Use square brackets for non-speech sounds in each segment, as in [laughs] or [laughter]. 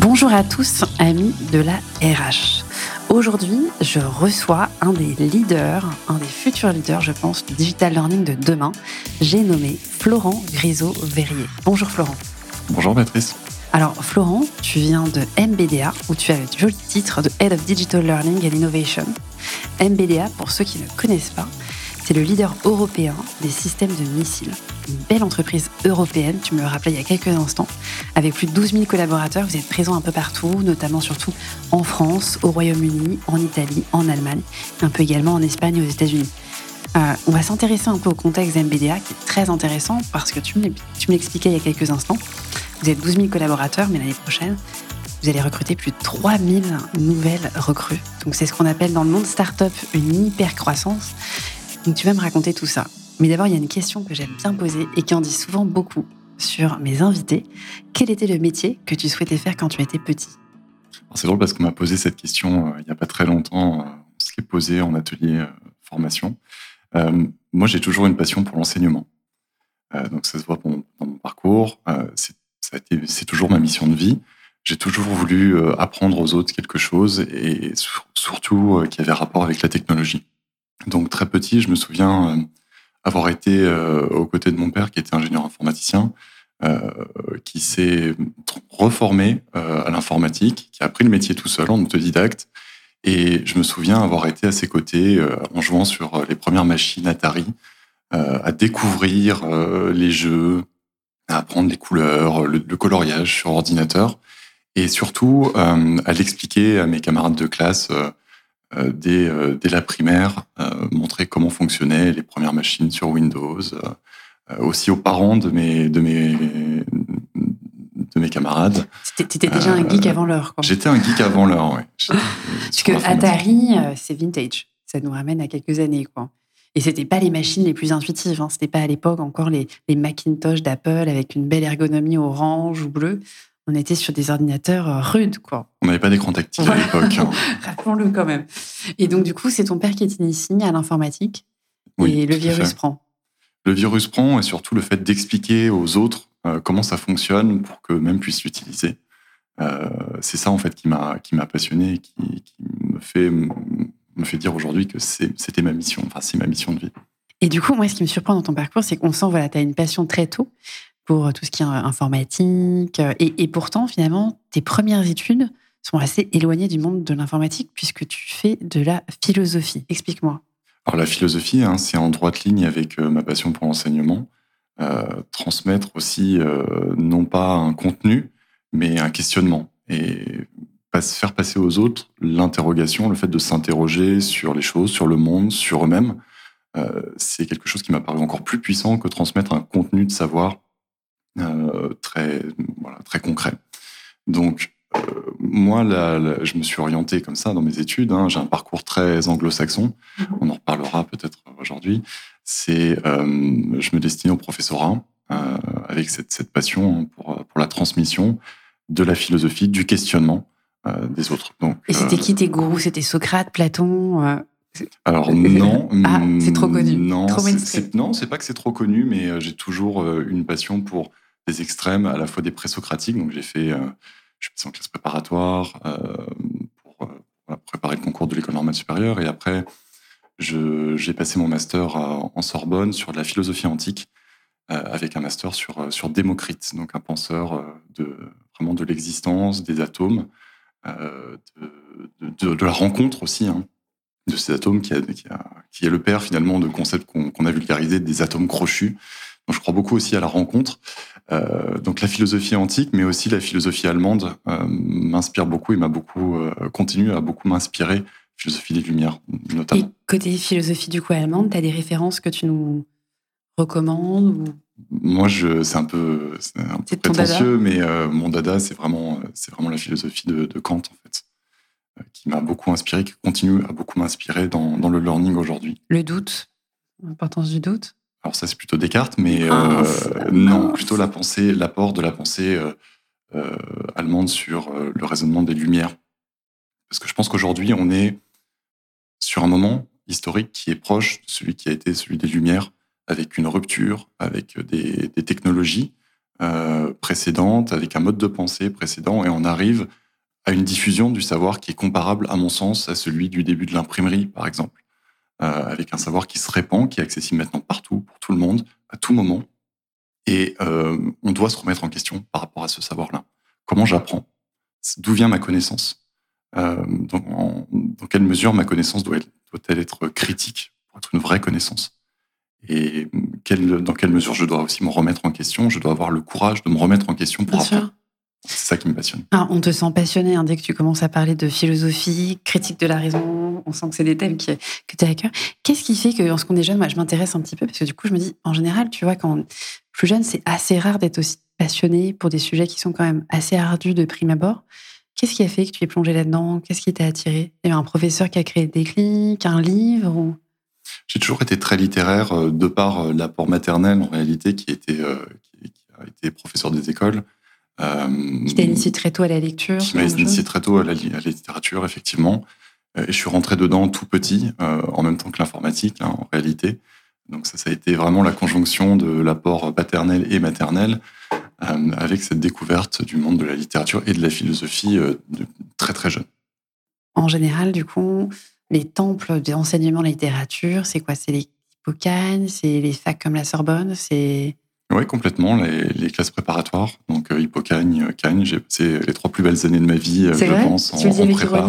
Bonjour à tous, amis de la RH. Aujourd'hui, je reçois un des leaders, un des futurs leaders, je pense, du digital learning de demain. J'ai nommé Florent Grisot-Verrier. Bonjour Florent. Bonjour Matrice. Alors Florent, tu viens de MBDA où tu as le joli titre de Head of Digital Learning and Innovation. MBDA, pour ceux qui ne connaissent pas, c'est le leader européen des systèmes de missiles. Une belle entreprise européenne, tu me le rappelais il y a quelques instants. Avec plus de 12 000 collaborateurs, vous êtes présents un peu partout, notamment surtout en France, au Royaume-Uni, en Italie, en Allemagne, un peu également en Espagne et aux États-Unis. Euh, on va s'intéresser un peu au contexte MBDA qui est très intéressant parce que tu me l'expliquais il y a quelques instants. Vous êtes 12 000 collaborateurs, mais l'année prochaine, vous allez recruter plus de 3 000 nouvelles recrues. Donc c'est ce qu'on appelle dans le monde startup une hyper croissance. Donc tu vas me raconter tout ça. Mais d'abord, il y a une question que j'aime bien poser et qui en dit souvent beaucoup sur mes invités. Quel était le métier que tu souhaitais faire quand tu étais petit? C'est drôle parce qu'on m'a posé cette question euh, il n'y a pas très longtemps. Euh, on se l'est posé en atelier euh, formation. moi, j'ai toujours une passion pour l'enseignement. donc ça se voit dans mon parcours. c'est toujours ma mission de vie. J'ai toujours voulu apprendre aux autres quelque chose et surtout qui avait rapport avec la technologie. Donc très petit, je me souviens euh, avoir été euh, aux côtés de mon père, qui était ingénieur informaticien, euh, qui s'est reformé à l'informatique, qui a appris le métier tout seul en autodidacte. Et je me souviens avoir été à ses côtés en jouant sur les premières machines Atari, à découvrir les jeux, à apprendre les couleurs, le, le coloriage sur ordinateur, et surtout à l'expliquer à mes camarades de classe dès, euh, dès, la primaire, euh, montrer comment fonctionnaient les premières machines sur Windows, aussi aux parents de mes, de mes, de mes camarades. Tu étais déjà un geek avant l'heure. J'étais un geek avant l'heure, oui. [laughs] Parce que Atari, c'est vintage. Ça nous ramène à quelques années, quoi. Et c'était pas les machines les plus intuitives. Hein. C'était pas à l'époque encore les, les Macintosh d'Apple avec une belle ergonomie orange ou bleue on était sur des ordinateurs euh, rudes, quoi. On n'avait pas d'écran tactile à l'époque. Hein. [laughs] Rappelons-le quand même. Et donc, du coup, c'est ton père qui est initié à l'informatique. et le virus prend. Le virus prend et surtout le fait d'expliquer aux autres euh, comment ça fonctionne pour qu'eux-mêmes puissent l'utiliser. Euh, c'est ça, en fait, qui m'a, qui m'a passionné et qui, me, fait, me fait dire aujourd'hui que c'était ma mission. Enfin, c'est ma mission de vie. Et du coup, moi, ce qui me surprend dans ton parcours, c'est qu'on sent, voilà, tu as une passion très tôt pour tout ce qui est informatique. Et, pourtant, finalement, tes premières études sont assez éloignées du monde de l'informatique puisque tu fais de la philosophie. Explique-moi. Alors la philosophie, hein, c'est en droite ligne avec euh, ma passion pour l'enseignement. Euh, transmettre aussi euh, non pas un contenu, mais un questionnement. Et faire passer aux autres l'interrogation, le fait de s'interroger sur les choses, sur le monde, sur eux-mêmes. c'est quelque chose qui m'a paru encore plus puissant que transmettre un contenu de savoir euh, très, voilà, très concret. Donc, euh, moi, là, je me suis orienté comme ça dans mes études. Hein. J'ai un parcours très anglo-saxon. Mhm. On en reparlera peut-être aujourd'hui. C'est, euh, je me destine au professorat avec cette, cette passion pour, pour, la transmission de la philosophie, du questionnement des autres. Donc, Et c'était qui tes gourous? C'était Socrate, Platon alors non, ah, c'est trop connu. Non, c'est, non, c'est pas que c'est trop connu, mais j'ai toujours une passion pour des extrêmes, à la fois des présocratiques. Donc j'ai fait, euh, je suis en classe préparatoire euh, pour euh, préparer le concours de l'école normale supérieure. Et après, j'ai passé mon master en Sorbonne sur la philosophie antique, avec un master sur, sur Démocrite, donc un penseur de, vraiment de l'existence, des atomes, de, la rencontre aussi. Hein, de ces atomes qui, a, qui, est le père finalement de concepts qu'on a vulgarisés des atomes crochus. Je crois beaucoup aussi à la rencontre. Euh, donc la philosophie antique, mais aussi la philosophie allemande euh, m'inspire beaucoup et m'a beaucoup euh, continué à beaucoup m'inspirer. Philosophie des Lumières, notamment. Et côté philosophie du coup allemande, tu as des références que tu nous recommandes Moi, je, c'est un peu, un peu prétentieux, mais mon dada, c'est vraiment, c'est vraiment la philosophie de, Kant en fait, qui m'a beaucoup inspiré, qui continue à beaucoup m'inspirer dans, dans le learning aujourd'hui. Le doute, l'importance du doute alors ça, c'est plutôt Descartes, mais euh, non, plutôt la pensée, l'apport de la pensée euh, euh, allemande sur le raisonnement des Lumières. Parce que je pense qu'aujourd'hui, on est sur un moment historique qui est proche de celui qui a été celui des Lumières, avec une rupture, avec des, technologies précédente, avec un mode de pensée précédent, et on arrive à une diffusion du savoir qui est comparable, à mon sens, à celui du début de l'imprimerie, par exemple, avec un savoir qui se répand, qui est accessible maintenant partout, pour tout le monde, à tout moment. Et on doit se remettre en question par rapport à ce savoir-là. Comment j'apprends? D'où vient ma connaissance? Euh, dans, quelle mesure ma connaissance doit-elle être critique pour être une vraie connaissance? Et dans quelle mesure je dois aussi me remettre en question? Je dois avoir le courage de me remettre en question pour apprendre. C'est ça qui me passionne. Ah, on te sent passionné hein, dès que tu commences à parler de philosophie, critique de la raison. On sent que c'est des thèmes qui, que tu as à cœur. Qu'est-ce qui fait que, lorsqu'on est jeune, moi, je m'intéresse un petit peu parce que du coup, je me dis, en général, tu vois, quand plus jeune, c'est assez rare d'être aussi passionné pour des sujets qui sont quand même assez ardus de prime abord. Qu'est-ce qui a fait que tu es plongé là-dedans? Qu'est-ce qui t'a attiré Il y a un professeur qui a créé des clics, un livre J'ai toujours été très littéraire euh, de par euh, l'apport maternel en réalité qui, était, euh, qui, a été professeur des écoles. qui t'a initié très tôt à la lecture Qui m'a initié très tôt à la, littérature, effectivement. Et je suis rentré dedans tout petit, en même temps que l'informatique, hein, en réalité. Donc ça, ça a été vraiment la conjonction de l'apport paternel et maternel euh, avec cette découverte du monde de la littérature et de la philosophie euh, de très très jeune. En général, du coup, les temples d'enseignement de la littérature, c'est quoi? C'est les Hippocagnes, c'est les facs comme la Sorbonne, c'est oui, complètement. Les, classes préparatoires, donc euh, Hippocagne, Cagne, j'ai passé les trois plus belles années de ma vie, je pense, en, en prépa.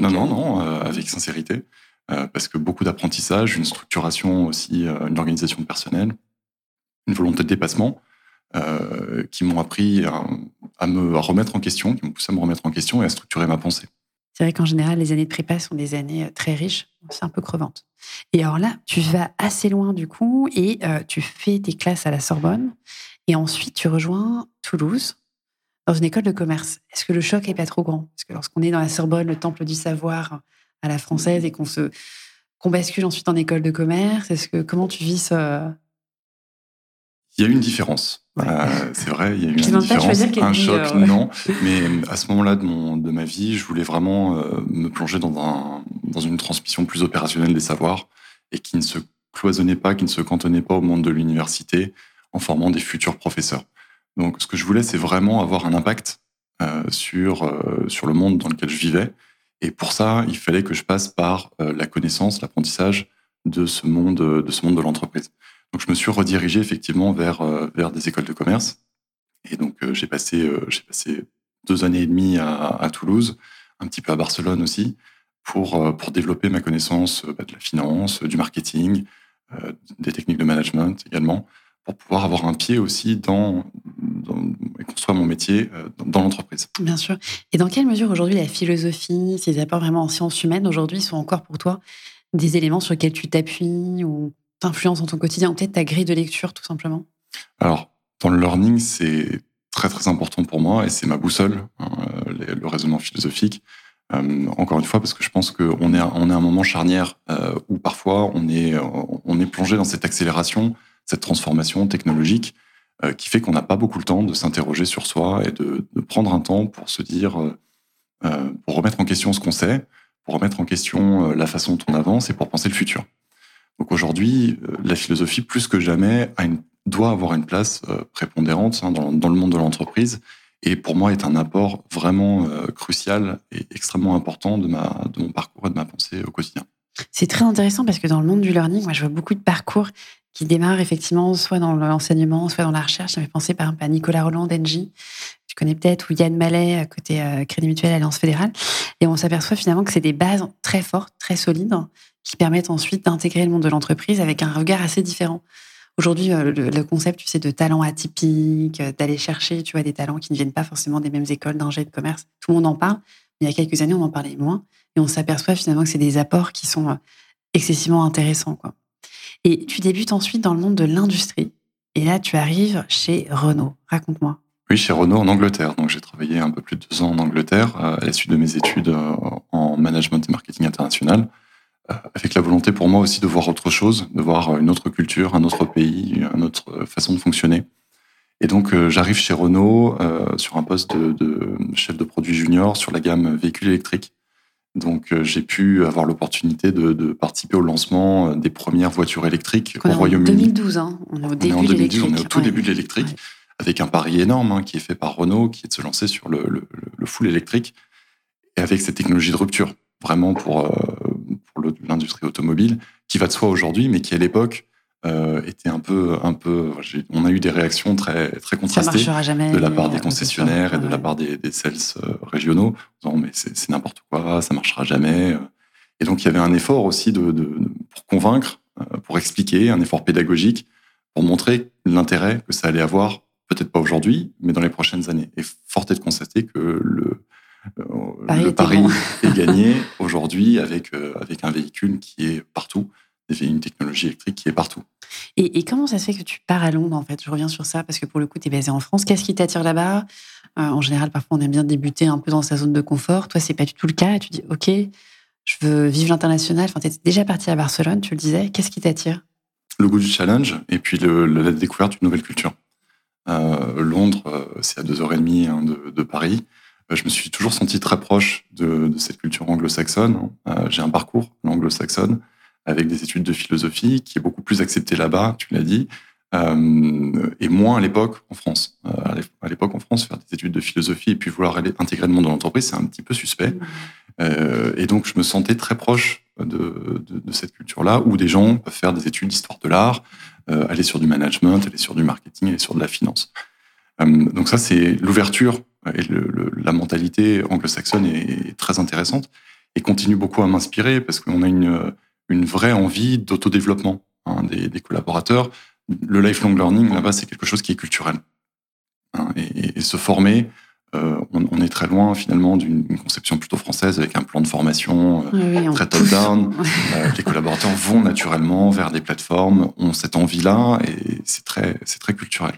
Non, non, non, avec sincérité. Euh, parce que beaucoup d'apprentissage, une structuration aussi, euh, une organisation personnelle, une volonté de dépassement, euh, qui m'ont appris à, me remettre en question, qui m'ont poussé à me remettre en question et à structurer ma pensée. C'est vrai qu'en général, les années de prépa sont des années très riches, c'est un peu crevante. Et alors là, tu vas assez loin du coup et tu fais tes classes à la Sorbonne et ensuite tu rejoins Toulouse dans une école de commerce. Est-ce que le choc est pas trop grand? Parce que lorsqu'on est dans la Sorbonne, le temple du savoir, à la française et qu'on se qu'on bascule ensuite en école de commerce Est-ce que comment tu vis ce Il y a eu une différence. Euh, c'est vrai, il y a eu une différence, un choc, non. Mais à ce moment-là de mon de ma vie, je voulais vraiment euh, me plonger dans un dans une transmission plus opérationnelle des savoirs et qui ne se cloisonnait pas, qui ne se cantonnait pas au monde de l'université en formant des futurs professeurs. Donc, ce que je voulais, c'est vraiment avoir un impact euh, sur sur le monde dans lequel je vivais et pour ça, il fallait que je passe par euh, la connaissance, l'apprentissage de ce monde, de ce monde de l'entreprise. Donc, je me suis redirigé effectivement vers euh, vers des écoles de commerce. Et donc, euh, j'ai passé j'ai passé deux années et demie à, Toulouse, un petit peu à Barcelone aussi, pour pour développer ma connaissance bah, de la finance, du marketing, des techniques de management également, pour pouvoir avoir un pied aussi dans, et construire mon métier euh, dans, l'entreprise. Bien sûr. Et dans quelle mesure aujourd'hui la philosophie, ces apports vraiment en sciences humaines aujourd'hui sont encore pour toi des éléments sur lesquels tu t'appuies t'influencent dans ton quotidien, ou peut-être ta grille de lecture tout simplement Alors, dans le learning, c'est très très important pour moi et c'est ma boussole, hein, le raisonnement philosophique. Euh, encore une fois, parce que je pense qu'on est, on est à un moment charnière euh, où parfois on est, on est plongé dans cette accélération cette transformation technologique euh, qui fait qu'on n'a pas beaucoup le temps de s'interroger sur soi et de, prendre un temps pour se dire, euh, euh, pour remettre en question ce qu'on sait, pour remettre en question la façon dont on avance et pour penser le futur. Donc aujourd'hui, la philosophie, plus que jamais, doit avoir une place prépondérante hein, dans, le monde de l'entreprise et pour moi est un apport vraiment crucial et extrêmement important de, mon parcours et de ma pensée au quotidien. C'est très intéressant parce que dans le monde du learning, moi je vois beaucoup de parcours qui démarre effectivement soit dans l'enseignement, soit dans la recherche. Ça me penser par exemple à Nicolas Roland d'Engie, tu connais peut-être, ou Yann Mallet à côté euh, Crédit Mutuel Alliance Fédérale. Et on s'aperçoit finalement que c'est des bases très fortes, très solides, qui permettent ensuite d'intégrer le monde de l'entreprise avec un regard assez différent. Aujourd'hui, euh, le, concept, tu sais, de talent atypique, euh, d'aller chercher, tu vois, des talents qui ne viennent pas forcément des mêmes écoles d'ingé de commerce, tout le monde en parle. Mais il y a quelques années, on en parlait moins. Et on s'aperçoit finalement que c'est des apports qui sont excessivement intéressants. Et tu débutes ensuite dans le monde de l'industrie. Et là, tu arrives chez Renault. Raconte-moi. Oui, chez Renault en Angleterre. Donc, j'ai travaillé un peu plus de deux ans en Angleterre euh, à la suite de mes études euh, en management et marketing international, euh, avec la volonté pour moi aussi de voir autre chose, de voir une autre culture, un autre pays, une autre façon de fonctionner. Et donc, j'arrive chez Renault sur un poste de, de, chef de produit junior sur la gamme véhicules électriques. Donc euh, j'ai pu avoir l'opportunité de, participer au lancement euh, des premières voitures électriques au Royaume-Uni. 2012, hein. on est au début. On est au tout début de l'électrique, avec un pari énorme hein, qui est fait par Renault, qui est de se lancer sur le, le, le full électrique et avec cette technologie de rupture, vraiment pour, euh, pour l'industrie automobile, qui va de soi aujourd'hui, mais qui à l'époque euh, était un peu, un peu. On a eu des réactions très, très contrastées jamais, de la part des concessionnaires et de la part des, des sales euh, régionaux, disant mais c'est n'importe quoi, ça marchera jamais. Et donc il y avait un effort aussi de, de pour convaincre, euh, pour expliquer, un effort pédagogique pour montrer l'intérêt que ça allait avoir, peut-être pas aujourd'hui, mais dans les prochaines années. Et fort est de constater que le, Paris le pari [laughs] est gagné [laughs] aujourd'hui avec, avec un véhicule qui est partout une technologie électrique qui est partout. Et, comment ça se fait que tu pars à Londres, en fait? Je reviens sur ça, parce que pour le coup, tu es basé en France. Qu'est-ce qui t'attire là-bas? Euh, En général, parfois, on aime bien débuter un peu dans sa zone de confort. Toi, c'est pas du tout le cas. Tu dis, OK, je veux vivre l'international. Enfin, tu étais déjà parti à Barcelone, tu le disais. Qu'est-ce qui t'attire? Le goût du challenge et puis le, la découverte d'une nouvelle culture. Euh, Londres, euh, c'est à deux heures et demie hein, de, Paris. Je me suis toujours senti très proche de, de cette culture anglo-saxonne. J'ai un parcours anglo-saxonne avec des études de philosophie, qui est beaucoup plus accepté là-bas, tu l'as dit, euh, et moins à l'époque en France. Euh, à l'époque en France, faire des études de philosophie et puis vouloir aller intégrer le monde de l'entreprise, c'est un petit peu suspect. Mmh. Euh, et donc, je me sentais très proche de, de, de cette culture-là, où des gens peuvent faire des études d'histoire de l'art, euh, aller sur du management, aller sur du marketing, aller sur de la finance. Euh, donc ça, c'est l'ouverture et le, le, la mentalité anglo-saxonne est, très intéressante et continue beaucoup à m'inspirer parce qu'on a une une vraie envie d'autodéveloppement hein, des, des, collaborateurs. Le lifelong learning, là-bas, c'est quelque chose qui est culturel. Hein, et, et, se former, euh, on, on, est très loin finalement d'une conception plutôt française avec un plan de formation euh, oui, très top-down. [laughs] euh, les collaborateurs vont naturellement vers des plateformes, ont cette envie-là et c'est très, c'est très culturel.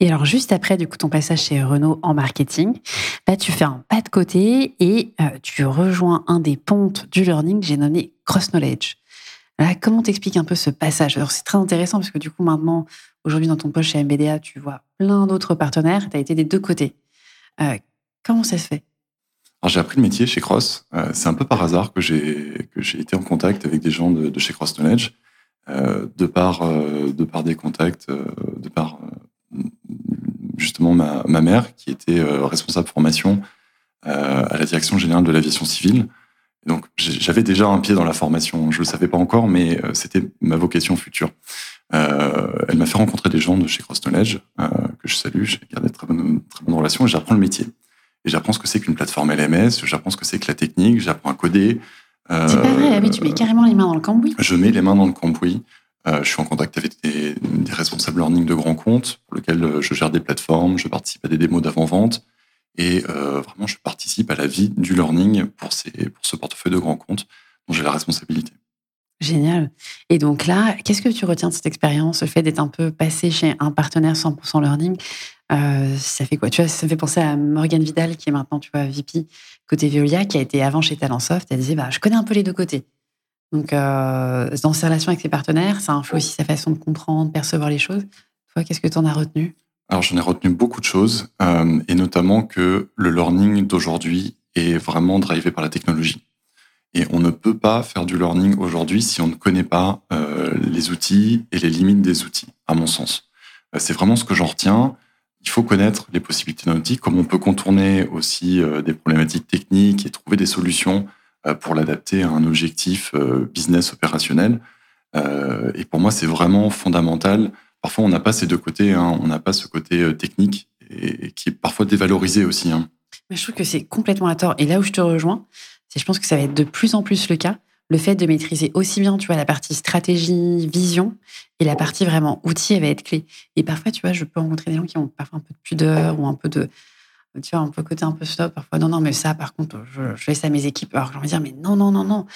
Et alors, juste après, du coup, ton passage chez Renault en marketing, là, tu fais un pas de côté et tu rejoins un des pontes du learning, j'ai nommé Cross Knowledge comment t'expliques un peu ce passage? Alors, c'est très intéressant parce que du coup, maintenant, aujourd'hui, dans ton poste chez MBDA, tu vois plein d'autres partenaires. Tu as été des deux côtés. Euh, comment ça se fait? Alors j'ai appris le métier chez Cross. Euh, c'est un peu par hasard que j'ai que j'ai été en contact avec des gens de, chez Cross Knowledge, euh, de par de par des contacts, de par justement ma, mère qui était responsable formation à la direction générale de l'aviation civile donc j'avais déjà un pied dans la formation, je le savais pas encore, mais c'était ma vocation future. Euh, elle m'a fait rencontrer des gens de chez Cross Knowledge euh, que je salue, j'ai gardé de très bonnes, très bonnes relations et j'apprends le métier. Et j'apprends ce que c'est qu'une plateforme LMS, j'apprends ce que c'est que la technique, j'apprends à coder. Euh, c'est pas vrai, ah oui, tu mets carrément les mains dans le cambouis. Je mets les mains dans le cambouis. Euh, je suis en contact avec des, des, responsables learning de grands comptes pour lesquels je gère des plateformes, je participe à des démos d'avant-vente. Et euh, vraiment, je participe à la vie du learning pour, ces, pour ce portefeuille de grands comptes dont j'ai la responsabilité. Génial. Et donc là, qu'est-ce que tu retiens de cette expérience, le fait d'être un peu passé chez un partenaire 100% learning euh, Ça fait quoi? Tu vois, ça me fait penser à Morgane Vidal, qui est maintenant, tu vois, VP côté Veolia, qui a été avant chez Talentsoft. Elle disait, bah, je connais un peu les deux côtés. Donc, euh, dans ses relations avec ses partenaires, ça influe aussi sa façon de comprendre, percevoir les choses. Toi, qu'est-ce que tu en as retenu? Alors j'en ai retenu beaucoup de choses, euh, et notamment que le learning d'aujourd'hui est vraiment drivé par la technologie. Et on ne peut pas faire du learning aujourd'hui si on ne connaît pas euh, les outils et les limites des outils, à mon sens. Euh, c'est vraiment ce que j'en retiens. Il faut connaître les possibilités d'un outil, comme on peut contourner aussi euh, des problématiques techniques et trouver des solutions pour l'adapter à un objectif business opérationnel. et pour moi, c'est vraiment fondamental parfois on n'a pas ces deux côtés, hein. on n'a pas ce côté technique qui est parfois dévalorisé aussi. Hein. Je trouve que c'est complètement à tort. Et là où je te rejoins, je pense que ça va être de plus en plus le cas. Le fait de maîtriser aussi bien, tu vois, la partie stratégie, vision, et la partie vraiment outil, elle va être clé. Et parfois, tu vois, je peux rencontrer des gens qui ont parfois un peu de pudeur ou un peu de, tu vois, un peu côté un peu stop. Parfois, non, non, mais ça, par contre, je, je fais ça à mes équipes. Alors, j'ai envie de dire, mais non, non, non, non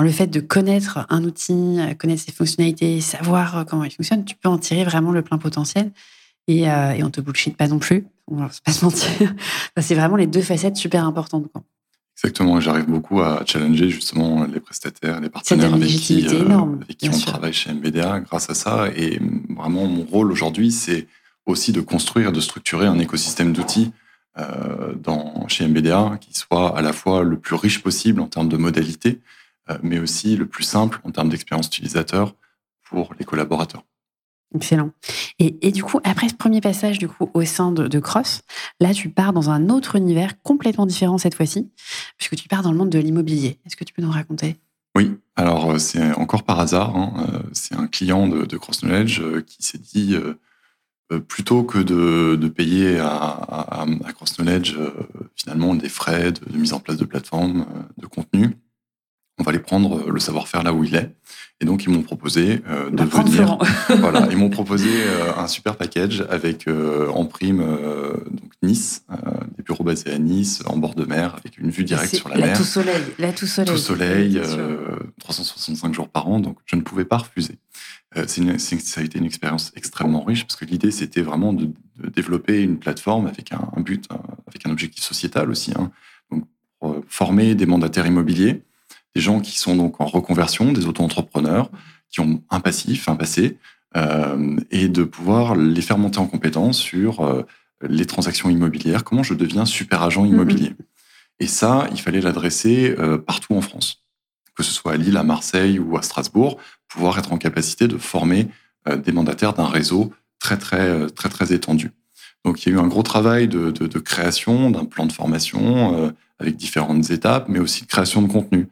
le fait de connaître un outil, connaître ses fonctionnalités, savoir euh, comment il fonctionne, tu peux en tirer vraiment le plein potentiel. Et, euh, et on te bullshit pas non plus. On va pas se mentir. [laughs] c'est vraiment les deux facettes super importantes. Exactement. J'arrive beaucoup à challenger justement les prestataires, les partenaires avec qui, euh, avec qui on travaille chez MBDA grâce à ça. Et vraiment, mon rôle aujourd'hui, c'est aussi de construire, de structurer un écosystème d'outils euh, dans, chez MBDA qui soit à la fois le plus riche possible en termes de modalités, euh, mais aussi le plus simple en termes d'expérience utilisateur pour les collaborateurs. Excellent. Et, du coup, après ce premier passage du coup au sein de, Cross, là, tu pars dans un autre univers complètement différent cette fois-ci, puisque tu pars dans le monde de l'immobilier. Est-ce que tu peux nous raconter? Oui. Alors, euh, c'est encore par hasard. Hein, euh, c'est un client de, Cross Knowledge euh, qui s'est dit plutôt que de, payer à, Cross Knowledge finalement des frais de, mise en place de plateformes de contenu, on va aller prendre le savoir-faire là où il est. Et donc, ils m'ont proposé euh, de venir. [laughs] voilà, ils m'ont proposé euh, un super package avec euh, en prime donc Nice, des bureaux basés à Nice, en bord de mer, avec une vue directe sur la, mer. Tout soleil, là tout soleil. Tout soleil, 365 jours par an. Donc, je ne pouvais pas refuser. Une, ça a été une expérience extrêmement riche parce que l'idée c'était vraiment de, développer une plateforme avec un, but, avec un objectif sociétal aussi. Hein. Donc, pour former des mandataires immobiliers des gens qui sont donc en reconversion, des auto-entrepreneurs, qui ont un passif, un passé, euh, et de pouvoir les faire monter en compétence sur euh, les transactions immobilières, comment je deviens super agent immobilier. Mm-hmm. Et ça, il fallait l'adresser euh, partout en France, que ce soit à Lille, à Marseille ou à Strasbourg, pouvoir être en capacité de former des mandataires d'un réseau très très très très étendu. Donc il y a eu un gros travail de, de, de création d'un plan de formation avec différentes étapes, mais aussi de création de contenu.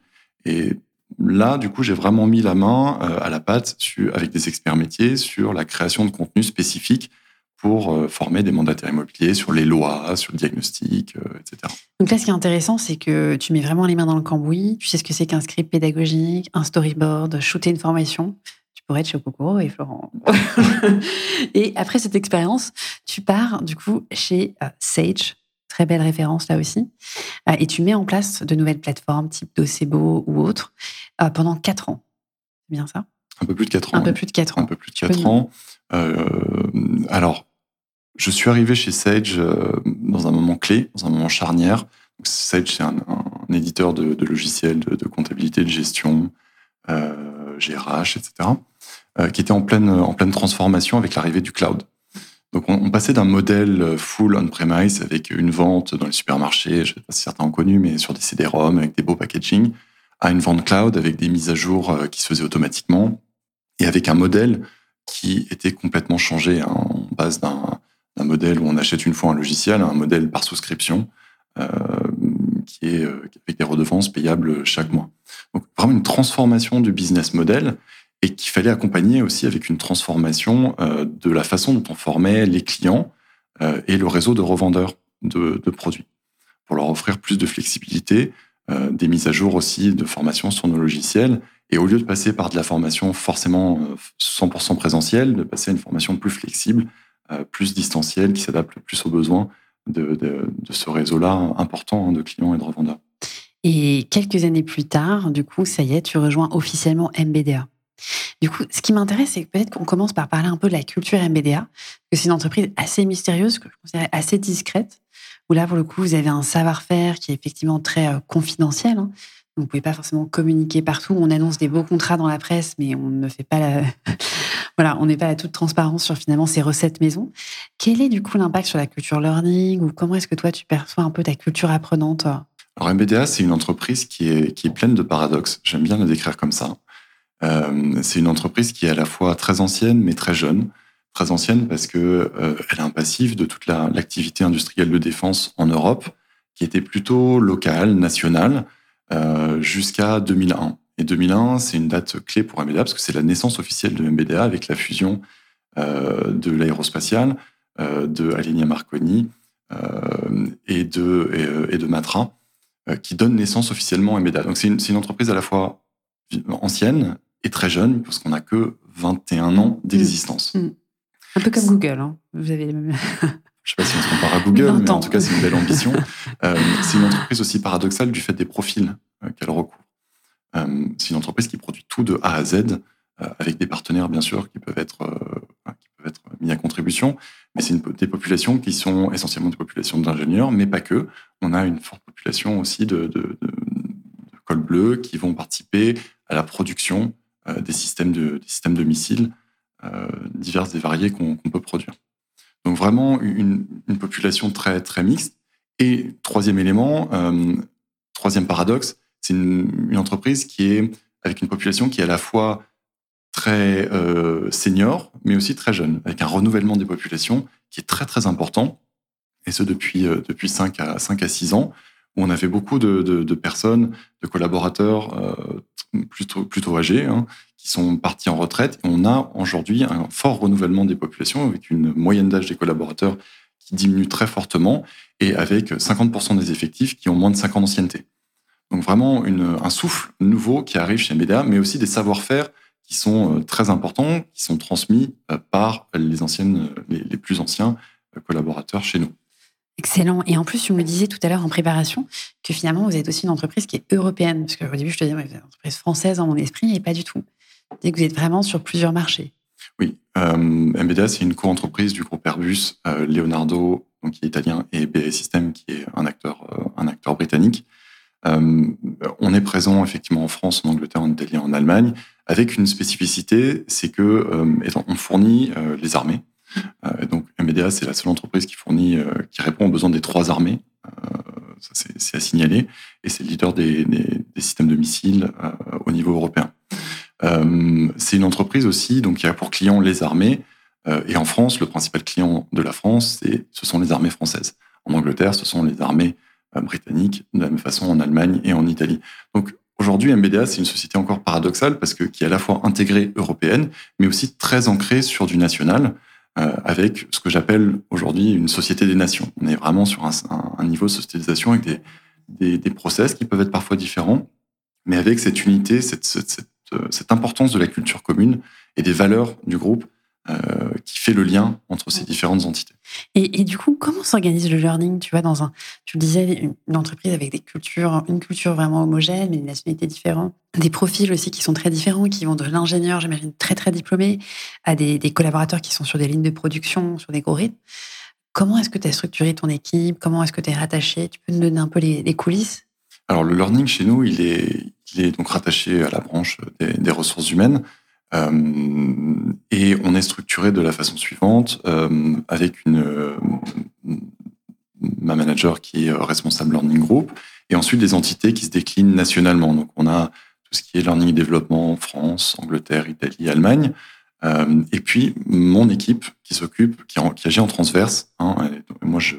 Et là, du coup, j'ai vraiment mis la main euh, à la pâte avec des experts métiers sur la création de contenu spécifique pour euh, former des mandataires immobiliers sur les lois, sur le diagnostic, euh, etc. Donc là, ce qui est intéressant, c'est que tu mets vraiment les mains dans le cambouis. Tu sais ce que c'est qu'un script pédagogique, un storyboard, shooter une formation. Tu pourrais être chez Coco et Florent. [laughs] et après cette expérience, tu pars du coup chez Sage, très belle référence là aussi. Euh, et tu mets en place de nouvelles plateformes type Docebo ou autres euh, pendant quatre ans. C'est bien ça? Un peu plus de quatre ans. Un peu plus de quatre ans. Un peu plus de quatre ans. Euh, alors, je suis arrivé chez Sage dans un moment clé, dans un moment charnière. Sage, c'est un, éditeur de, logiciels de, comptabilité, de gestion, GRH, etc., qui était en pleine, en pleine transformation avec l'arrivée du cloud. Donc on, passait d'un modèle euh, full on-premise avec une vente dans les supermarchés, je ne sais pas si certains ont connu, mais sur des CD-ROM avec des beaux packaging, à une vente cloud avec des mises à jour euh, qui se faisaient automatiquement et avec un modèle qui était complètement changé. Hein, en base d'un modèle où on achète une fois un logiciel, un modèle par souscription euh, qui est avec des redevances payables chaque mois. Donc vraiment une transformation du business model et qu'il fallait accompagner aussi avec une transformation euh, de la façon dont on formait les clients euh, et le réseau de revendeurs de, produits, pour leur offrir plus de flexibilité, euh, des mises à jour aussi de formation sur nos logiciels, et au lieu de passer par de la formation forcément 100% présentielle, de passer à une formation plus flexible, plus distancielle, qui s'adapte plus aux besoins de, ce réseau-là important hein, de clients et de revendeurs. Et quelques années plus tard, du coup, ça y est, tu rejoins officiellement MBDA. Du coup, ce qui m'intéresse, c'est peut-être qu'on commence par parler un peu de la culture MBDA, que c'est une entreprise assez mystérieuse, que je considère assez discrète, où là, pour le coup, vous avez un savoir-faire qui est effectivement très euh, confidentiel. Hein. Vous ne pouvez pas forcément communiquer partout. On annonce des beaux contrats dans la presse, mais on ne fait pas [laughs] voilà, on n'est pas à toute transparence sur finalement ces recettes maison. Quel est du coup l'impact sur la culture learning ou comment est-ce que toi tu perçois un peu ta culture apprenante Alors MBDA, c'est une entreprise qui est, qui est pleine de paradoxes. J'aime bien la décrire comme ça. Euh, c'est une entreprise qui est à la fois très ancienne mais très jeune. Très ancienne parce que euh, elle a un passif de toute l'activité industrielle de défense en Europe qui était plutôt locale, nationale, euh, jusqu'à 2001. Et 2001, c'est une date clé pour MBDA parce que c'est la naissance officielle de MBDA avec la fusion de l'aérospatiale, de Alenia Marconi et, de, Matra, qui donne naissance officiellement à MBDA. Donc c'est une, entreprise à la fois ancienne, et très jeune, parce qu'on n'a que 21 ans d'existence. Mm. Mm. Un peu comme Google. Hein. Vous avez les mêmes... Je ne sais pas si on se compare à Google, mais en tout cas, c'est une belle ambition. Euh, c'est une entreprise aussi paradoxale du fait des profils euh, qu'elle recouvre. Euh, c'est une entreprise qui produit tout de A à Z, avec des partenaires, bien sûr, qui peuvent être, qui peuvent être mis à contribution. Mais c'est des populations qui sont essentiellement des populations d'ingénieurs, mais pas que. On a une forte population aussi de, de, de, de cols bleus qui vont participer à la production des, systèmes de, systèmes de missiles euh, divers et variés qu'on peut produire. Donc vraiment une, population très, très mixte. Et troisième élément, euh, troisième paradoxe, c'est une, entreprise qui est avec une population qui est à la fois très senior, mais aussi très jeunes, avec un renouvellement des populations qui est très très important, et ce depuis, depuis 5 à, 5 à 6 ans, où on avait beaucoup de, personnes, de collaborateurs plutôt, âgés, hein, qui sont partis en retraite. Et on a aujourd'hui un fort renouvellement des populations, avec une moyenne d'âge des collaborateurs qui diminue très fortement, et avec 50% des effectifs qui ont moins de 5 ans d'ancienneté. Donc vraiment un souffle nouveau qui arrive chez MEDA, mais aussi des savoir-faire qui sont euh, très importants, qui sont transmis euh, par les anciennes, les, plus anciens euh, collaborateurs chez nous. Excellent. Et en plus, tu me le disais tout à l'heure en préparation que finalement, vous êtes aussi une entreprise qui est européenne. Parce qu'au début, je te disais, vous êtes une entreprise française dans mon esprit, et pas du tout. Et que vous êtes vraiment sur plusieurs marchés. Oui. Euh, c'est une co-entreprise du groupe Airbus, Leonardo, donc, qui est italien, et BAE System, qui est un acteur, un acteur britannique. Euh, on est présent effectivement en France, en Angleterre, en Italie, en Allemagne, avec une spécificité, c'est que euh, on fournit euh, les armées. Donc MBDA, c'est la seule entreprise qui fournit, qui répond aux besoins des trois armées. ça, c'est à signaler. Et c'est le leader des, systèmes de missiles au niveau européen. c'est une entreprise aussi donc qui a pour client les armées. et en France, le principal client de la France, ce sont les armées françaises. En Angleterre, ce sont les armées euh, britannique, de la même façon en Allemagne et en Italie. Donc aujourd'hui, MBDA, c'est une société encore paradoxale parce que qui est à la fois intégrée européenne, mais aussi très ancrée sur du national, euh, avec ce que j'appelle aujourd'hui une société des nations. On est vraiment sur un, un, niveau de sociétisation avec des, des, des, process qui peuvent être parfois différents, mais avec cette unité, cette, cette, cette, euh, cette importance de la culture commune et des valeurs du groupe euh, qui fait le lien entre ces différentes entités. Et, du coup, comment s'organise le learning Tu vois, dans un, tu le disais, une entreprise avec des cultures, une culture vraiment homogène, mais des nationalités différentes, des profils aussi qui sont très différents, qui vont de l'ingénieur, j'imagine, très très diplômé, à des, collaborateurs qui sont sur des lignes de production, sur des gros rythmes. Comment est-ce que tu as structuré ton équipe? Comment est-ce que tu es rattaché? Tu peux nous donner un peu les, coulisses? Alors, le learning chez nous, il est, il est donc rattaché à la branche des ressources humaines. Euh, et on est structuré de la façon suivante, euh, avec une, euh, ma manager qui est responsable Learning Group, et ensuite des entités qui se déclinent nationalement. Donc on a tout ce qui est Learning et Développement France, Angleterre, Italie, Allemagne. Et puis mon équipe qui s'occupe, qui, agit en transverse. Hein, moi, je,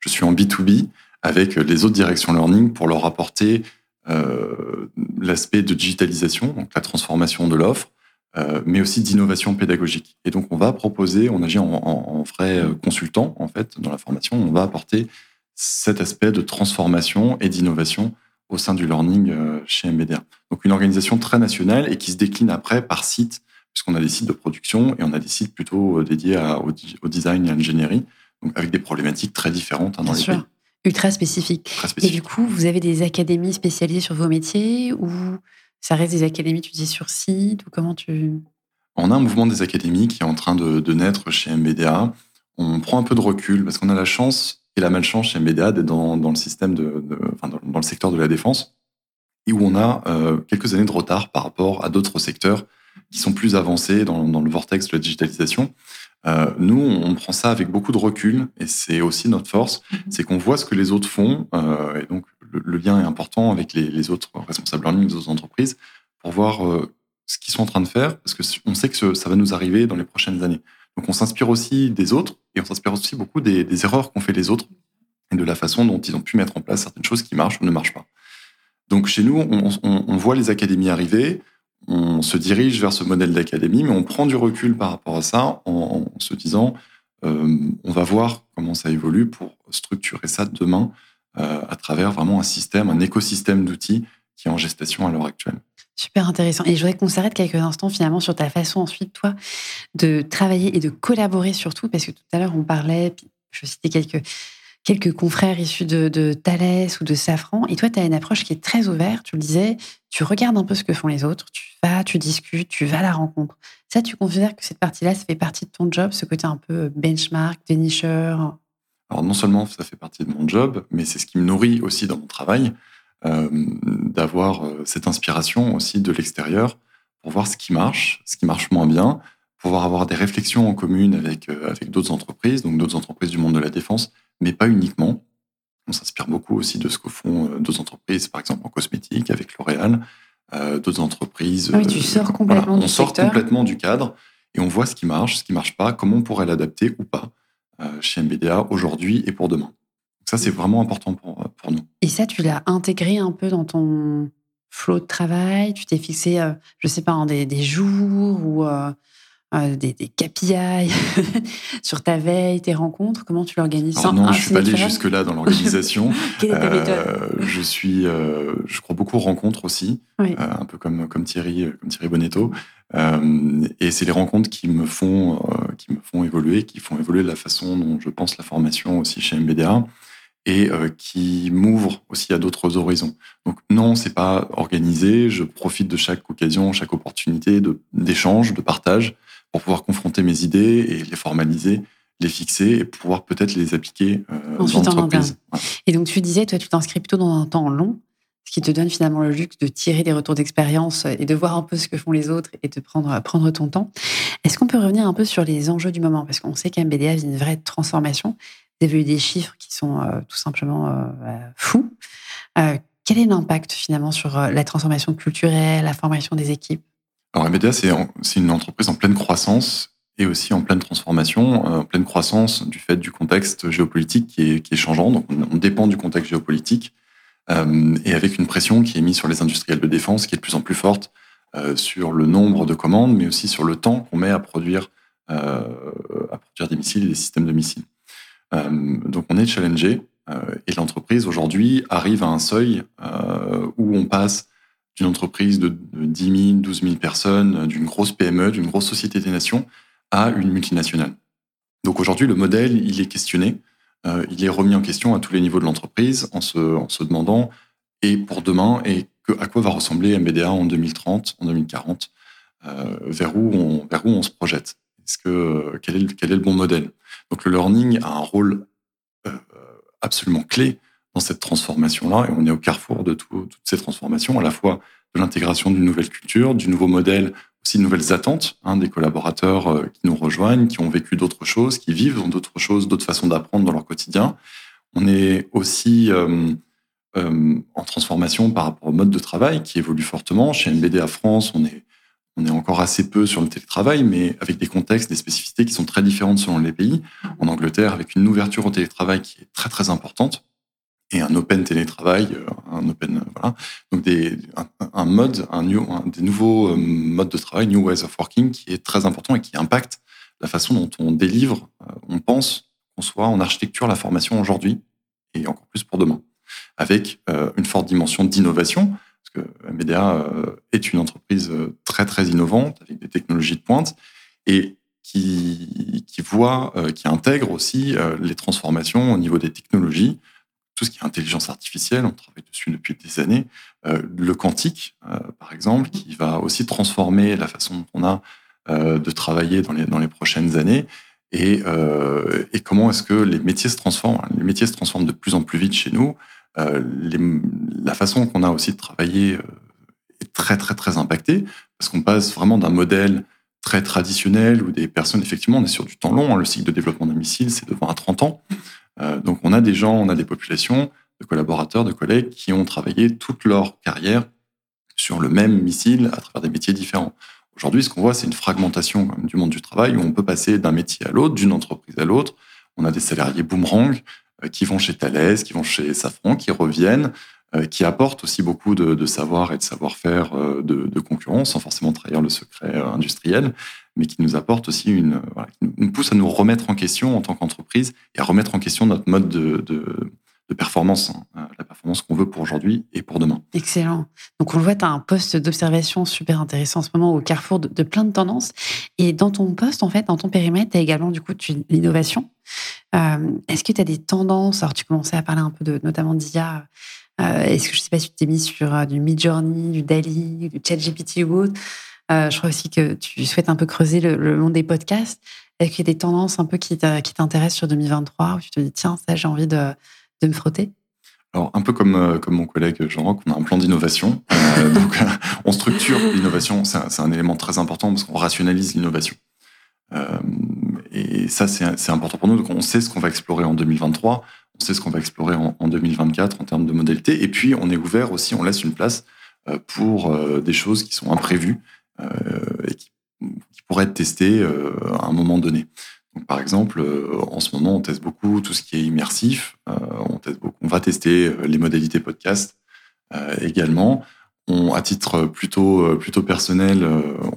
je, suis en B2B avec les autres directions learning pour leur apporter l'aspect de digitalisation, donc la transformation de l'offre, mais aussi d'innovation pédagogique. Et donc, on va proposer, on agit en, en, vrai euh, consultant, en fait, dans la formation, on va apporter cet aspect de transformation et d'innovation au sein du learning euh, chez MBDA. Donc, une organisation très nationale et qui se décline après par site, puisqu'on a des sites de production et on a des sites plutôt dédiés au, design et à l'ingénierie, donc avec des problématiques très différentes hein, dans les pays. Ultra spécifiques. Et du coup, vous avez des académies spécialisées sur vos métiers ou ça reste des académies, tu dis, sur site ou comment tu... On a un mouvement des académies qui est en train de, naître chez MBDA. On prend un peu de recul parce qu'on a la chance et la malchance chez MBDA d'être dans, le système de, enfin, dans, le secteur de la défense et où on a euh, quelques années de retard par rapport à d'autres secteurs qui sont plus avancés dans, le vortex de la digitalisation. Euh, nous, on prend ça avec beaucoup de recul et c'est aussi notre force, mm-hmm. c'est qu'on voit ce que les autres font euh, et donc le, lien est important avec les, autres responsables learning des autres entreprises pour voir euh, ce qu'ils sont en train de faire, parce que on sait que ça va nous arriver dans les prochaines années. Donc on s'inspire aussi des autres et on s'inspire aussi beaucoup des, erreurs qu'ont fait les autres et de la façon dont ils ont pu mettre en place certaines choses qui marchent ou ne marchent pas. Donc chez nous, on, voit les académies arriver, on se dirige vers ce modèle d'académie, mais on prend du recul par rapport à ça en, se disant, euh, on va voir comment ça évolue pour structurer ça demain à travers vraiment un système, un écosystème d'outils qui est en gestation à l'heure actuelle. Super intéressant. Et je voudrais qu'on s'arrête quelques instants finalement sur ta façon ensuite, toi, de travailler et de collaborer surtout, parce que tout à l'heure on parlait, je citais quelques, quelques confrères issus de, de Thalès ou de Safran, et toi tu as une approche qui est très ouverte, tu le disais, tu regardes un peu ce que font les autres, tu vas, tu discutes, tu vas à la rencontre. Ça, tu considères que cette partie-là, ça fait partie de ton job, ce côté un peu benchmark, dénicheur alors non seulement ça fait partie de mon job, mais c'est ce qui me nourrit aussi dans mon travail, euh, d'avoir euh, cette inspiration aussi de l'extérieur pour voir ce qui marche, ce qui marche moins bien, pouvoir avoir des réflexions en commune avec, euh, avec d'autres entreprises, donc d'autres entreprises du monde de la défense, mais pas uniquement. On s'inspire beaucoup aussi de ce que font d'autres entreprises, par exemple en cosmétique avec L'Oréal, d'autres entreprises. Ah oui, tu sors complètement du On sort complètement du cadre et on voit ce qui marche, ce qui marche pas, comment on pourrait l'adapter ou pas chez MBDA aujourd'hui et pour demain. ça, c'est vraiment important pour, pour nous. Et ça, tu l'as intégré un peu dans ton flow de travail? Tu t'es fixé, je sais pas, des, des, jours ou euh, des, des KPI [laughs] sur ta veille, tes rencontres Comment tu l'organises Non, je je suis pas allé jusque-là dans [laughs] l'organisation. [laughs] Euh, Je suis, euh, je crois beaucoup aux rencontres aussi, un peu comme comme Thierry, comme Thierry Bonetto. et c'est les rencontres qui me font, qui me font évoluer, qui font évoluer la façon dont je pense la formation aussi chez MBDA et qui m'ouvrent aussi à d'autres horizons. Donc non, c'est pas organisé. Je profite de chaque occasion, chaque opportunité d'échange, de partage pour pouvoir confronter mes idées et les formaliser, les fixer et pouvoir peut-être les appliquer euh, Ensuite, dans l'entreprise. Et donc tu disais, toi, tu t'inscris plutôt dans un temps long, ce qui te donne finalement le luxe de tirer des retours d'expérience et de voir un peu ce que font les autres et de prendre, prendre ton temps. Est-ce qu'on peut revenir un peu sur les enjeux du moment? Parce qu'on sait qu'MBDA vit une vraie transformation. Vous avez eu des chiffres qui sont euh, tout simplement euh, fous. quel est l'impact finalement sur la transformation culturelle, la formation des équipes? Alors MBDA, c'est une entreprise en pleine croissance et aussi en pleine transformation, euh, en pleine croissance du fait du contexte géopolitique qui est, qui est changeant. Donc on, dépend du contexte géopolitique euh, et avec une pression qui est mise sur les industriels de défense qui est de plus en plus forte euh, sur le nombre de commandes, mais aussi sur le temps qu'on met à produire, à produire des missiles et des systèmes de missiles. donc on est challengé et l'entreprise aujourd'hui arrive à un seuil où on passe d'une entreprise de 10 000, 12 000 personnes, d'une grosse PME, d'une grosse société des nations, à une multinationale. Donc aujourd'hui, le modèle, il est questionné, euh, il est remis en question à tous les niveaux de l'entreprise en se, en se demandant, et pour demain, et à quoi va ressembler MBDA en 2030, en 2040, euh, vers, où on, vers où on se projette? Est-ce que, quel, est, quel est le bon modèle? Donc le learning a un rôle euh, absolument clé dans cette transformation-là. Et on est au carrefour de toutes ces transformations, à la fois de l'intégration d'une nouvelle culture, du nouveau modèle, aussi de nouvelles attentes hein, des collaborateurs euh, qui nous rejoignent, qui ont vécu d'autres choses, qui vivent dans d'autres choses, d'autres façons d'apprendre dans leur quotidien. On est aussi euh, euh, en transformation par rapport au mode de travail qui évolue fortement. Chez NBD France, on est, on est encore assez peu sur le télétravail, mais avec des contextes, des spécificités qui sont très différentes selon les pays. En Angleterre, avec une ouverture au télétravail qui est très très importante, et un open télétravail, euh, un open voilà. Donc des, un, mode, un, des nouveaux euh, modes de travail, new ways of working, qui est très important et qui impacte la façon dont on délivre, euh, on pense, qu'on soit en architecture la formation aujourd'hui et encore plus pour demain, avec une forte dimension d'innovation, parce que MBDA est une entreprise très très innovante avec des technologies de pointe et qui voit, qui intègre aussi les transformations au niveau des technologies tout ce qui est intelligence artificielle, on travaille dessus depuis des années. Euh, le quantique, euh, par exemple, qui va aussi transformer la façon dont on a euh, de travailler dans les, dans les prochaines années. Et, comment est-ce que les métiers se transforment Les métiers se transforment de plus en plus vite chez nous. La façon qu'on a aussi de travailler est très, très, très impactée, parce qu'on passe vraiment d'un modèle très traditionnel où des personnes, effectivement, on est sur du temps long. Hein. le cycle de développement d'un missile, c'est de 20 à 30 ans. Euh, donc on a des gens, on a des populations de collaborateurs, de collègues qui ont travaillé toute leur carrière sur le même missile à travers des métiers différents. Aujourd'hui, ce qu'on voit, c'est une fragmentation du monde du travail où on peut passer d'un métier à l'autre, d'une entreprise à l'autre. On a des salariés boomerang euh, qui vont chez Thales, qui vont chez Safran, qui reviennent, euh, qui apportent aussi beaucoup de, savoir et de savoir-faire de, de, concurrence, sans forcément trahir le secret industriel mais qui nous apporte aussi une, qui nous pousse à nous remettre en question en tant qu'entreprise et à remettre en question notre mode de, de, performance, hein, euh, la performance qu'on veut pour aujourd'hui et pour demain. Excellent. Donc on le voit, tu as un poste d'observation super intéressant en ce moment au carrefour de, plein de tendances. Et dans ton poste, en fait, dans ton périmètre, tu as également du coup l'innovation. Euh, Est-ce que tu as des tendances? Alors tu commençais à parler un peu de notamment d'IA. Euh, Est-ce que je sais pas si tu t'es mis sur euh, du Midjourney, du DALI, du ChatGPT ou autre? Euh, je crois aussi que tu souhaites un peu creuser le, monde des podcasts. Est-ce qu'il y a des tendances un peu qui t'intéressent sur 2023 où tu te dis, tiens, ça, j'ai envie de, me frotter? Alors, un peu comme, euh, comme mon collègue Jean-Roch, on a un plan d'innovation. Euh, [laughs] donc, on structure l'innovation. C'est un, élément très important parce qu'on rationalise l'innovation. et ça, c'est important pour nous. Donc, on sait ce qu'on va explorer en 2023. On sait ce qu'on va explorer en, en, 2024 en termes de modalité. Et puis, on est ouvert aussi, on laisse une place pour des choses qui sont imprévues et qui, qui pourraient être testés à un moment donné. Donc, par exemple, en ce moment, on teste beaucoup tout ce qui est immersif. on, teste beaucoup, on va tester les modalités podcast également. À titre plutôt plutôt personnel,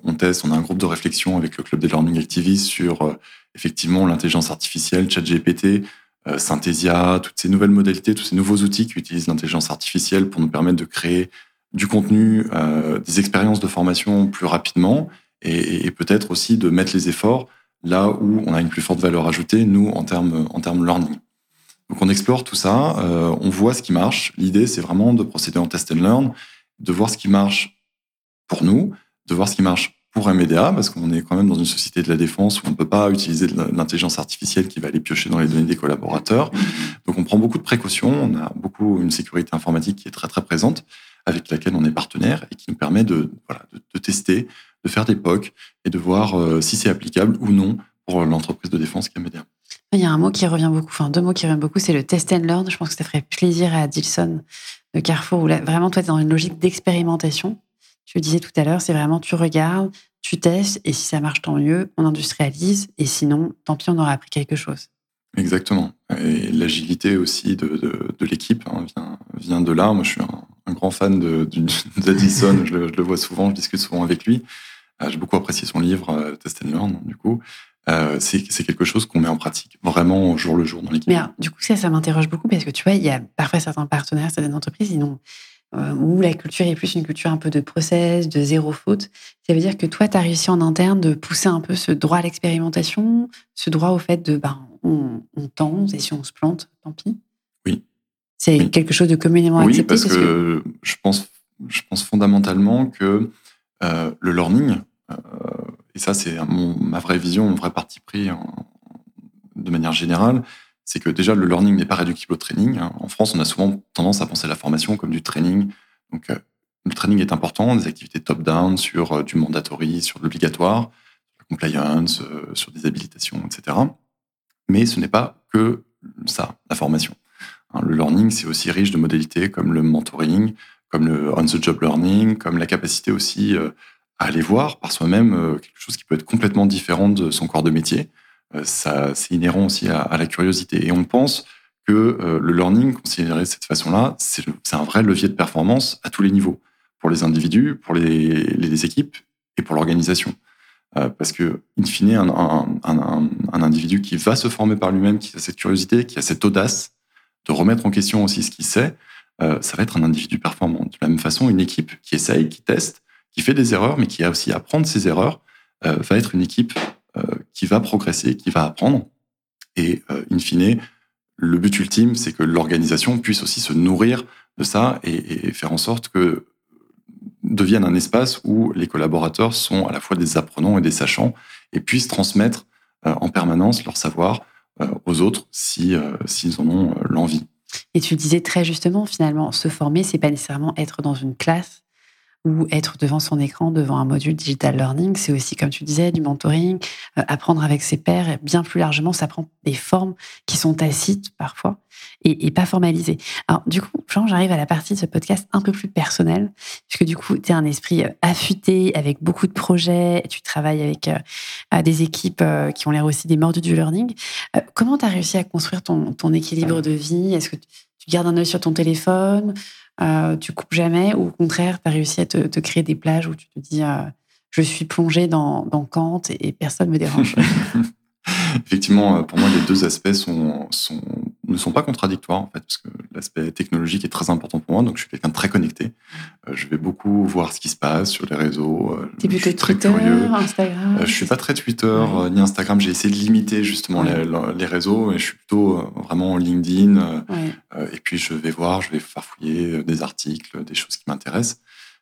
on teste. On a un groupe de réflexion avec le club des learning activists sur effectivement l'intelligence artificielle, ChatGPT, euh, Synthesia, toutes ces nouvelles modalités, tous ces nouveaux outils qui utilisent l'intelligence artificielle pour nous permettre de créer du contenu, euh, des expériences de formation plus rapidement et, peut-être aussi de mettre les efforts là où on a une plus forte valeur ajoutée, nous, en termes en termes learning. Donc on explore tout ça, euh, on voit ce qui marche. L'idée, c'est vraiment de procéder en test and learn, de voir ce qui marche pour nous, de voir ce qui marche pour MBDA, parce qu'on est quand même dans une société de la défense où on ne peut pas utiliser l'intelligence artificielle qui va aller piocher dans les données des collaborateurs. Donc on prend beaucoup de précautions, on a beaucoup une sécurité informatique qui est très très présente, avec laquelle on est partenaire et qui nous permet de, voilà, de, tester, de faire des POC et de voir euh, si c'est applicable ou non pour l'entreprise de défense MBDA. Il y a un mot qui revient beaucoup, enfin deux mots qui reviennent beaucoup, c'est le test and learn. Je pense que ça ferait plaisir à Dilson de Carrefour, où là, vraiment toi, tu es dans une logique d'expérimentation tu le disais tout à l'heure, c'est vraiment tu regardes, tu testes, et si ça marche, tant mieux, on industrialise, et sinon, tant pis, on aura appris quelque chose. Exactement. Et l'agilité aussi de, de, l'équipe hein, vient, vient, de là. Moi, je suis un, grand fan d'Addison, [laughs] je, je, le vois souvent, je discute souvent avec lui. Euh, j'ai beaucoup apprécié son livre, euh, Test and Learn, du coup. Euh, c'est quelque chose qu'on met en pratique vraiment au jour le jour dans l'équipe. Du coup, ça, ça m'interroge beaucoup parce que tu vois, il y a parfois certains partenaires, certaines entreprises, où la culture est plus une culture un peu de process, de zéro faute. Ça veut dire que toi, tu as réussi en interne de pousser un peu ce droit à l'expérimentation, ce droit au fait de, ben, on, tente et si on se plante, tant pis. C'est quelque chose de communément accepté. Oui, parce, que, je pense, je pense fondamentalement que euh, le learning, euh, et ça c'est ma vraie vision, mon vrai parti pris de manière générale, c'est que déjà le learning n'est pas réductible au training. Hein. En France, on a souvent tendance à penser la formation comme du training. Donc, euh, le training est important, des activités top-down sur du mandatory, sur l'obligatoire, la compliance, sur des habilitations, etc. Mais ce n'est pas que ça, la formation. Hein, le learning, c'est aussi riche de modalités comme le mentoring, comme le on-the-job learning, comme la capacité aussi à aller voir par soi-même quelque chose qui peut être complètement différent de son corps de métier. Euh, ça, c'est inhérent aussi à, la curiosité. Et on pense que euh, le learning, considéré de cette façon-là, c'est un vrai levier de performance à tous les niveaux, pour les individus, pour les, équipes et pour l'organisation. Euh, parce que, in fine, un, individu qui va se former par lui-même, qui a cette curiosité, qui a cette audace de remettre en question aussi ce qu'il sait, euh, ça va être un individu performant. De la même façon, une équipe qui essaye, qui teste, qui fait des erreurs, mais qui a aussi à apprendre ses erreurs, euh, va être une équipe euh, qui va progresser, qui va apprendre. Et in fine, le but ultime, c'est que l'organisation puisse aussi se nourrir de ça et, faire en sorte que devienne un espace où les collaborateurs sont à la fois des apprenants et des sachants et puissent transmettre en permanence leur savoir aux autres si s'ils en ont l'envie. Et tu disais très justement, finalement, se former, c'est pas nécessairement être dans une classe ou être devant son écran, devant un module digital learning, c'est aussi, comme tu disais, du mentoring, euh, apprendre avec ses pairs, et bien plus largement, ça prend des formes qui sont tacites parfois et, pas formalisées. Alors, du coup, Jean, j'arrive à la partie de ce podcast un peu plus personnelle, puisque du coup, tu as un esprit euh, affûté, avec beaucoup de projets, tu travailles avec euh, des équipes qui ont l'air aussi des mordus du learning. comment tu as réussi à construire ton, ton équilibre de vie? Est-ce que tu gardes un œil sur ton téléphone? Euh, tu coupes jamais ou au contraire, tu as réussi à te, créer des plages où tu te dis euh, je suis plongé dans, dans Kant et, personne ne me dérange. [laughs] [laughs] Effectivement, euh, pour moi, les deux aspects sont, sont, ne sont pas contradictoires, en fait, parce que l'aspect technologique est très important pour moi. Donc, je suis quelqu'un de très connecté. je vais beaucoup voir ce qui se passe sur les réseaux. T'es plutôt Twitter, Instagram? Je suis pas très Twitter ni Instagram. J'ai essayé de limiter justement les, les, réseaux et je suis plutôt vraiment LinkedIn. et puis, je vais voir, je vais farfouiller des articles, des choses qui m'intéressent.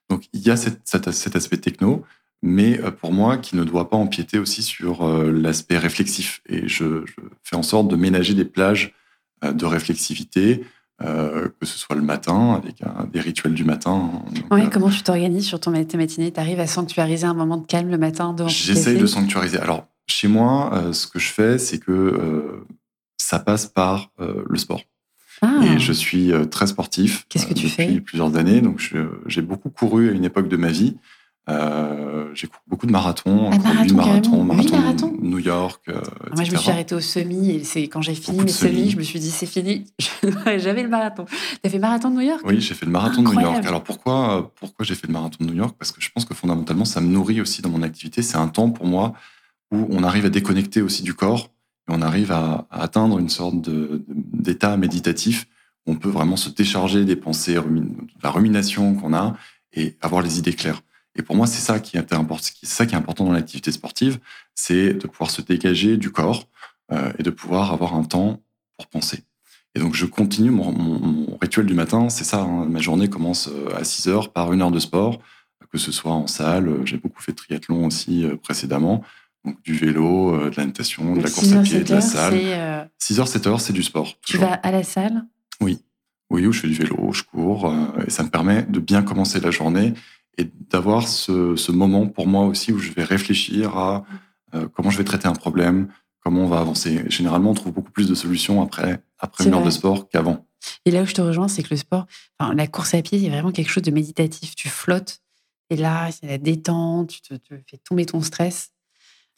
Donc, il y a cet, cet aspect techno mais euh, pour moi, qui ne doit pas empiéter aussi sur euh, l'aspect réflexif. Et je, fais en sorte de ménager des plages euh, de réflexivité, que ce soit le matin, avec des rituels du matin. oui, comment tu t'organises sur ton matinée Tu arrives à sanctuariser un moment de calme le matin J'essaye de sanctuariser. Alors, chez moi, ce que je fais, c'est que ça passe par le sport. Ah. Et je suis très sportif. Qu'est-ce que tu depuis plusieurs années. Donc, j'ai beaucoup couru à une époque de ma vie. Euh, j'ai couru beaucoup de marathons, Ah, marathon, huit marathons, carrément. Huit marathon marathons? New York. euh, Moi, je me suis arrêtée au semi et c'est quand j'ai fini mes semis, semis. je me suis dit c'est fini. [laughs] J'avais le marathon. T'as fait le marathon de New York? Oui, j'ai fait le marathon de New York. Alors pourquoi, pourquoi j'ai fait le marathon de New York? Parce que je pense que fondamentalement, ça me nourrit aussi dans mon activité. C'est un temps pour moi où on arrive à déconnecter aussi du corps et on arrive à, à atteindre une sorte d'état méditatif où on peut vraiment se décharger des pensées, de la rumination qu'on a et avoir les idées claires. Et pour moi, c'est ça qui est important, c'est ça qui est important dans l'activité sportive, c'est de pouvoir se dégager du corps euh, et de pouvoir avoir un temps pour penser. Et donc, je continue mon, mon- mon rituel du matin, c'est ça. hein. ma journée commence euh, à 6 heures par une heure de sport, que ce soit en salle. euh, J'ai beaucoup fait de triathlon aussi euh, précédemment. Donc, du vélo, euh, de la natation, de la 6 course à pied, 7 de la salle. c'est, euh, 6 heures, 7 heures, c'est du sport. Tu toujours. vas à la salle? Oui, où je fais du vélo, je cours, et ça me permet de bien commencer la journée et d'avoir ce, ce moment pour moi aussi où je vais réfléchir à euh, comment je vais traiter un problème, comment on va avancer. Généralement, on trouve beaucoup plus de solutions après, après C'est une heure de sport qu'avant. Et là où je te rejoins, c'est que le sport, enfin, la course à pied, il y a vraiment quelque chose de méditatif. Tu flottes, et là, c'est la détente, tu te, te fais tomber ton stress.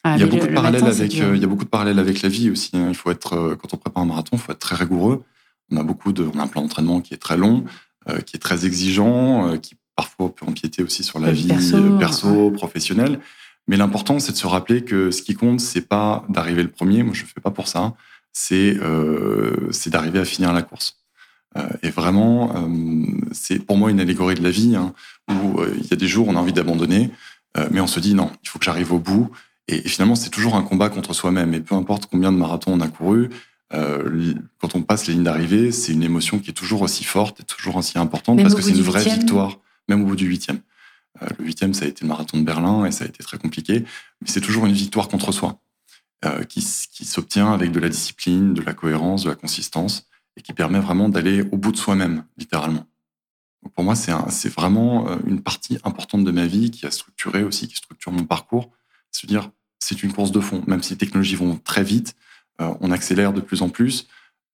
Ah, Il y, a le- beaucoup de le parallèles matin, c'est avec, euh, il y a beaucoup de parallèles avec la vie aussi. hein. Il faut être, euh, quand on prépare un marathon, il faut être très rigoureux. On a beaucoup de, on a un plan d'entraînement qui est très long, euh, qui est très exigeant, qui parfois peut empiéter aussi sur la vie perso, euh, perso, professionnelle. Mais l'important, c'est de se rappeler que ce qui compte, c'est pas d'arriver le premier. Moi, je fais pas pour ça. C'est, euh, d'arriver à finir la course. Euh, et vraiment, euh, c'est pour moi une allégorie de la vie, hein, où il y a des jours on a envie d'abandonner, mais on se dit non, il faut que j'arrive au bout. Et, et finalement, c'est toujours un combat contre soi-même. Et peu importe combien de marathons on a couru, quand on passe les lignes d'arrivée, c'est une émotion qui est toujours aussi forte et toujours aussi importante Même parce que c'est une vraie victoire, même au bout du huitième. Euh, le huitième, ça a été le marathon de Berlin et ça a été très compliqué, mais c'est toujours une victoire contre soi euh, qui, s'obtient avec de la discipline, de la cohérence, de la consistance et qui permet vraiment d'aller au bout de soi-même, littéralement. Pour moi, c'est vraiment euh, une partie importante de ma vie qui a structuré aussi, qui structure mon parcours. Se dire, c'est une course de fond. Même si les technologies vont très vite, on accélère de plus en plus.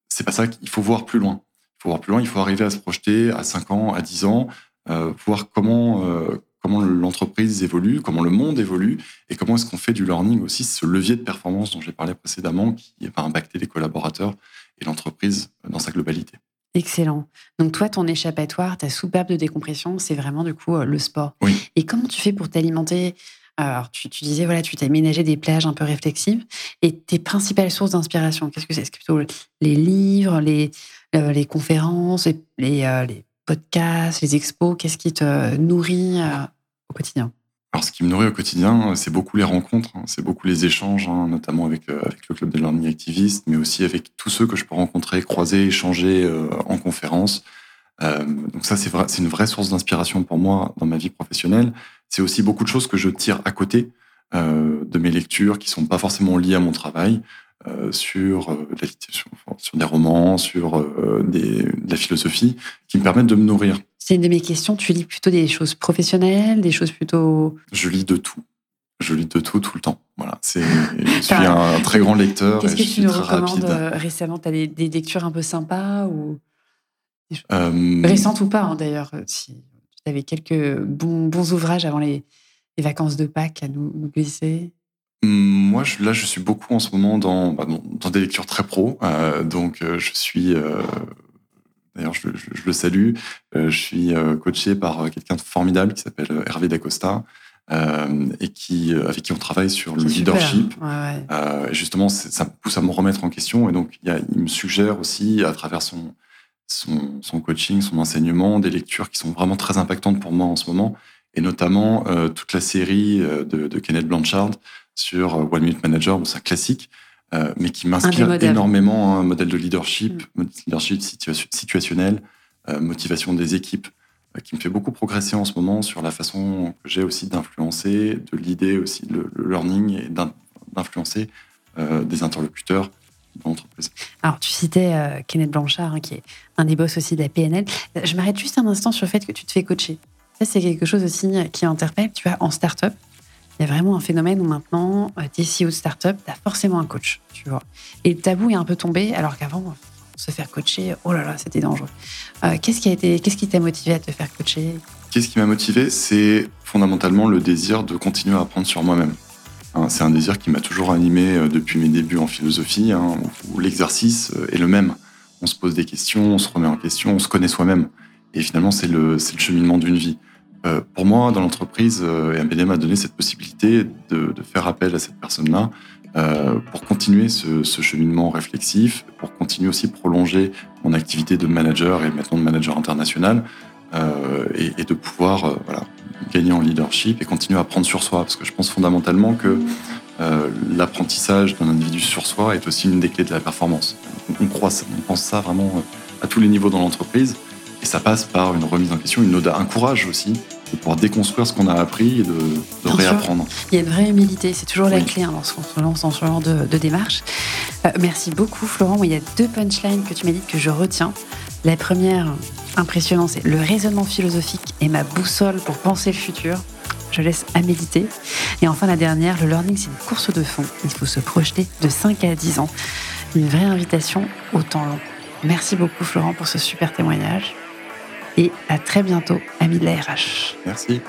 C'est pas ça qu'il faut voir plus loin. Il faut voir plus loin, il faut arriver à se projeter à 5 ans, à 10 ans, voir comment, euh, comment l'entreprise évolue, comment le monde évolue, et comment est-ce qu'on fait du learning aussi, ce levier de performance dont j'ai parlé précédemment, qui va impacter les collaborateurs et l'entreprise dans sa globalité. Excellent. Donc toi, ton échappatoire, ta soupape de décompression, c'est vraiment du coup euh, le sport. Oui. Et comment tu fais pour t'alimenter? Alors tu, tu disais voilà, tu t'as aménagé des plages un peu réflexives. Et tes principales sources d'inspiration, qu'est-ce que c'est? Est-ce que plutôt les livres, les, euh, les conférences, les, les, euh, les podcasts, les expos Qu'est-ce qui te nourrit euh, au quotidien? Alors, ce qui me nourrit au quotidien, c'est beaucoup les rencontres, hein, c'est beaucoup les échanges, hein, notamment avec, euh, avec le club des learning activistes, mais aussi avec tous ceux que je peux rencontrer, croiser, échanger euh, en conférence. Donc ça, c'est une vraie source d'inspiration pour moi dans ma vie professionnelle. C'est aussi beaucoup de choses que je tire à côté de mes lectures qui sont pas forcément liées à mon travail, euh, sur, euh, la, sur, sur des romans, sur euh, des, de la philosophie, qui me permettent de me nourrir. C'est une de mes questions. Tu lis plutôt des choses professionnelles, des choses plutôt. Je lis de tout. Je lis de tout tout le temps. Voilà, c'est. Je [laughs] suis un très grand lecteur Qu'est-ce et que je tu suis nous très recommandes rapide. récemment? Tu as des, des lectures un peu sympas ou récentes ou pas hein, d'ailleurs Si tu avais quelques bons, bons ouvrages avant les, les vacances de Pâques à nous, nous glisser? Moi, je- là, je suis beaucoup en ce moment dans, bah, dans, dans des lectures très pro. Euh, donc, euh, je suis. euh, D'ailleurs, je, je- je le salue. Euh, je suis coaché par quelqu'un de formidable qui s'appelle Hervé Dacosta et qui, avec qui on travaille sur le super. leadership. Ouais, ouais. Et justement, ça me pousse à me remettre en question. Et donc, il, y a- il me suggère aussi, à travers son, son, son coaching, son enseignement, des lectures qui sont vraiment très impactantes pour moi en ce moment. Et notamment euh, toute la série de, de Kenneth Blanchard sur euh, One Minute Manager, bon, c'est un classique, euh, mais qui m'inspire énormément. Un modèle de leadership, Mm. leadership situa- situationnel, euh, motivation des équipes, euh, qui me fait beaucoup progresser en ce moment sur la façon que j'ai aussi d'influencer, de l'idée aussi le, le learning et d'in- d'influencer des interlocuteurs dans l'entreprise. Alors, tu citais euh, Kenneth Blanchard, hein, qui est un des boss aussi de la PNL. Je m'arrête juste un instant sur le fait que tu te fais coacher. Ça, c'est quelque chose aussi qui interpelle. Tu vois, en start-up, il y a vraiment un phénomène où maintenant, euh, t'es CEO de start-up, tu as forcément un coach, tu vois. Et le tabou est un peu tombé, alors qu'avant, se faire coacher, oh là là, c'était dangereux. Euh, qu'est-ce qui a été, qu'est-ce qui t'a motivé à te faire coacher? Qu'est-ce qui m'a motivé? C'est fondamentalement le désir de continuer à apprendre sur moi-même. Hein, c'est un désir qui m'a toujours animé euh, depuis mes débuts en philosophie, hein, l'exercice est le même. On se pose des questions, on se remet en question, on se connaît soi-même. Et finalement, c'est le, le cheminement d'une vie. Euh, pour moi, dans l'entreprise, euh, MBD m'a donné cette possibilité de, faire appel à cette personne-là euh, pour continuer ce, cheminement réflexif, pour continuer aussi prolonger mon activité de manager et maintenant de manager international, euh, et, de pouvoir gagner en leadership et continuer à apprendre sur soi. Parce que je pense fondamentalement que l'apprentissage d'un individu sur soi est aussi une des clés de la performance. On, croit ça, on pense ça vraiment à tous les niveaux dans l'entreprise. Et ça passe par une remise en question, une un courage aussi de pouvoir déconstruire ce qu'on a appris et de, de réapprendre. Sûr. Il y a une vraie humilité, c'est toujours oui. la clé hein, lorsqu'on se lance dans ce genre de, de démarche. Euh, merci beaucoup Florent. Il y a deux punchlines que tu m'as dit que je retiens. La première, impressionnant, c'est le raisonnement philosophique est ma boussole pour penser le futur. Je laisse à méditer. Et enfin, la dernière, le learning, c'est une course de fond. Il faut se projeter de 5 à 10 ans. Une vraie invitation au temps long. Merci beaucoup, Florent, pour ce super témoignage. Et à très bientôt, amis de la RH. Merci.